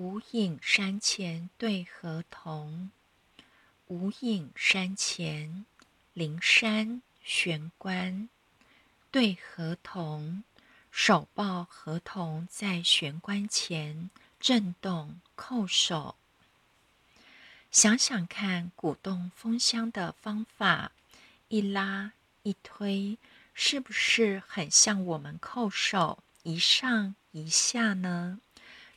无影山前对河童，无影山前灵山玄关，对河童，手抱河童在玄关前震动叩首。想想看，鼓动风箱的方法，一拉一推，是不是很像我们叩首一上一下呢？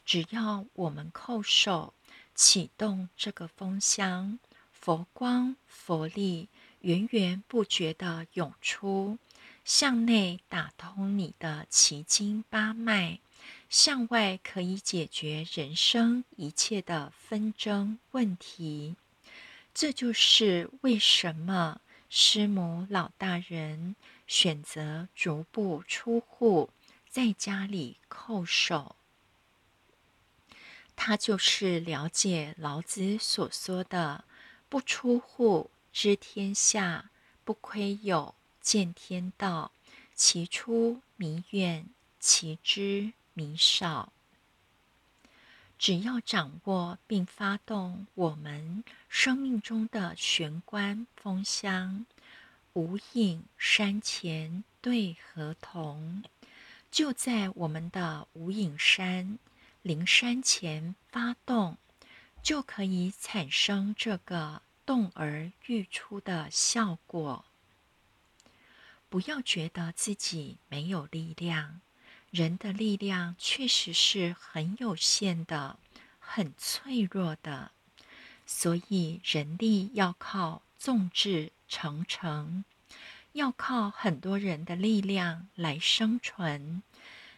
只要我们叩首，启动这个风箱，佛光佛力源源不绝地涌出，向内打通你的奇经八脉，向外可以解决人生一切的纷争问题。这就是为什么师母老大人选择逐步出户，在家里叩首。他就是了解老子所说的“不出户知天下，不窥有见天道。其出弥远，其知弥少。”只要掌握并发动我们生命中的玄关风箱，无影山前对河童，就在我们的无影山。灵山前发动，就可以产生这个动而欲出的效果。不要觉得自己没有力量，人的力量确实是很有限的，很脆弱的。所以人力要靠众志成城，要靠很多人的力量来生存。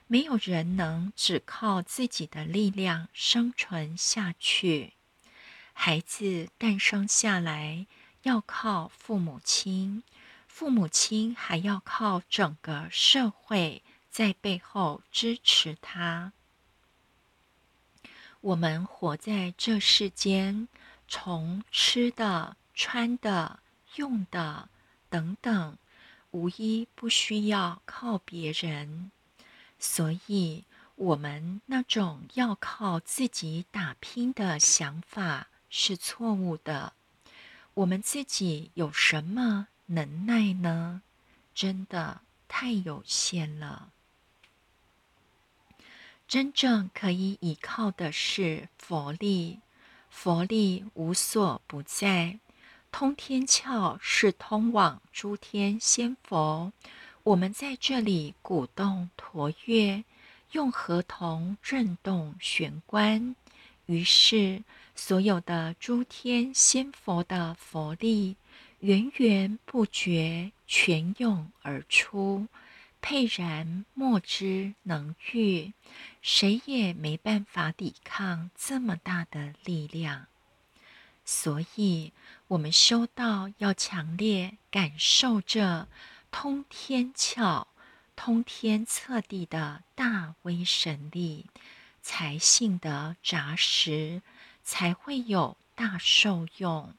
没有人能只靠自己的力量生存下去。孩子诞生下来要靠父母亲，父母亲还要靠整个社会在背后支持他。我们活在这世间，从吃的、穿的、用的等等，无一不需要靠别人。所以，我们那种要靠自己打拼的想法是错误的。我们自己有什么能耐呢？真的太有限了。真正可以依靠的是佛力，佛力无所不在。通天窍是通往诸天仙佛。我们在这里鼓动驼月，用合同震动玄关，于是所有的诸天仙佛的佛力源源不绝泉涌而出，沛然莫之能御，谁也没办法抵抗这么大的力量。所以，我们修道要强烈感受这。通天窍、通天彻地的大威神力，才信得扎实，才会有大受用。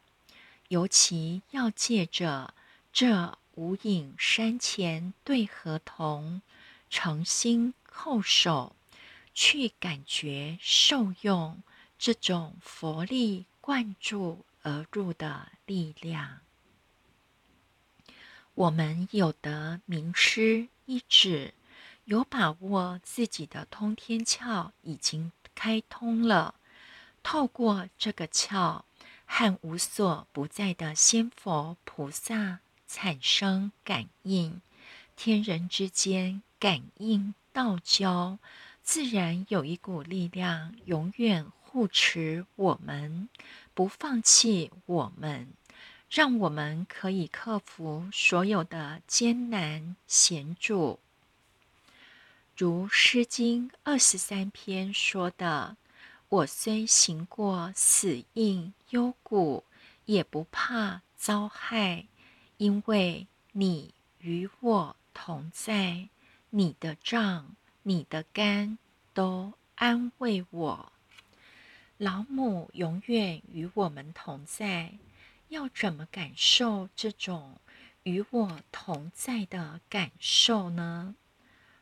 尤其要借着这无影山前对河童，诚心叩首，去感觉受用这种佛力灌注而入的力量。我们有得名师一指，有把握自己的通天窍已经开通了。透过这个窍，和无所不在的仙佛菩萨产生感应，天人之间感应道交，自然有一股力量永远护持我们，不放弃我们。让我们可以克服所有的艰难险阻，如《诗经》二十三篇说的：“我虽行过死荫幽谷，也不怕遭害，因为你与我同在，你的杖、你的竿都安慰我。老母永远与我们同在。”要怎么感受这种与我同在的感受呢？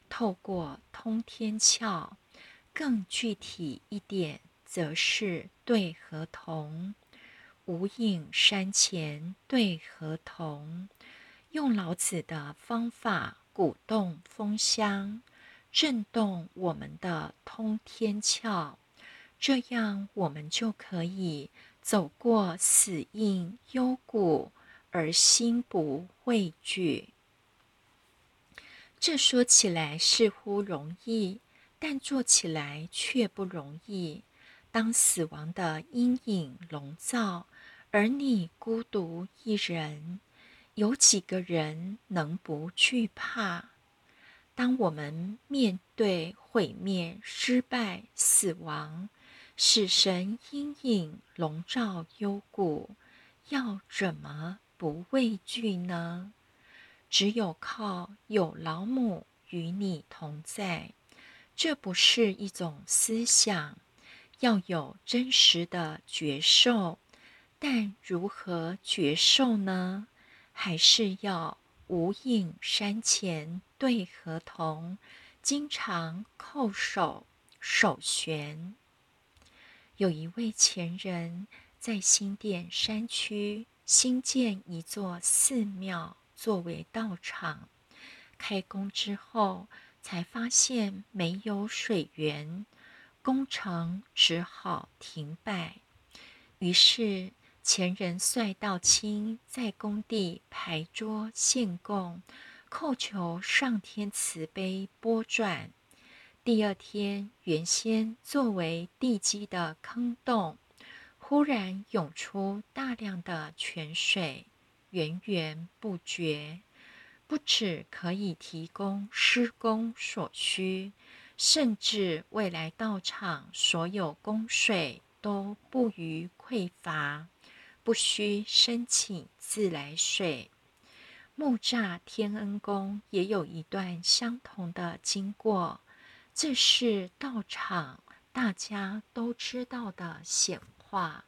透过通天窍，更具体一点，则是对合同。无影山前对合同，用老子的方法鼓动风箱，震动我们的通天窍，这样我们就可以走过死荫幽谷，而心不畏惧。这说起来似乎容易，但做起来却不容易。当死亡的阴影笼罩，而你孤独一人，有几个人能不惧怕？当我们面对毁灭、失败、死亡，死神阴影笼罩幽谷，要怎么不畏惧呢？只有靠有老母与你同在，这不是一种思想，要有真实的觉受。但如何觉受呢？还是要无影山前对河童，经常叩首守悬。有一位前人在新店山区新建一座寺庙作为道场，开工之后才发现没有水源，工程只好停摆。于是。前人率道亲在工地排桌献供，叩求上天慈悲拨转。第二天，原先作为地基的坑洞，忽然涌出大量的泉水，源源不绝，不止可以提供施工所需，甚至未来道场所有供水都不予匮乏。不需申请自来水。木栅天恩宫也有一段相同的经过，这是道场大家都知道的显化。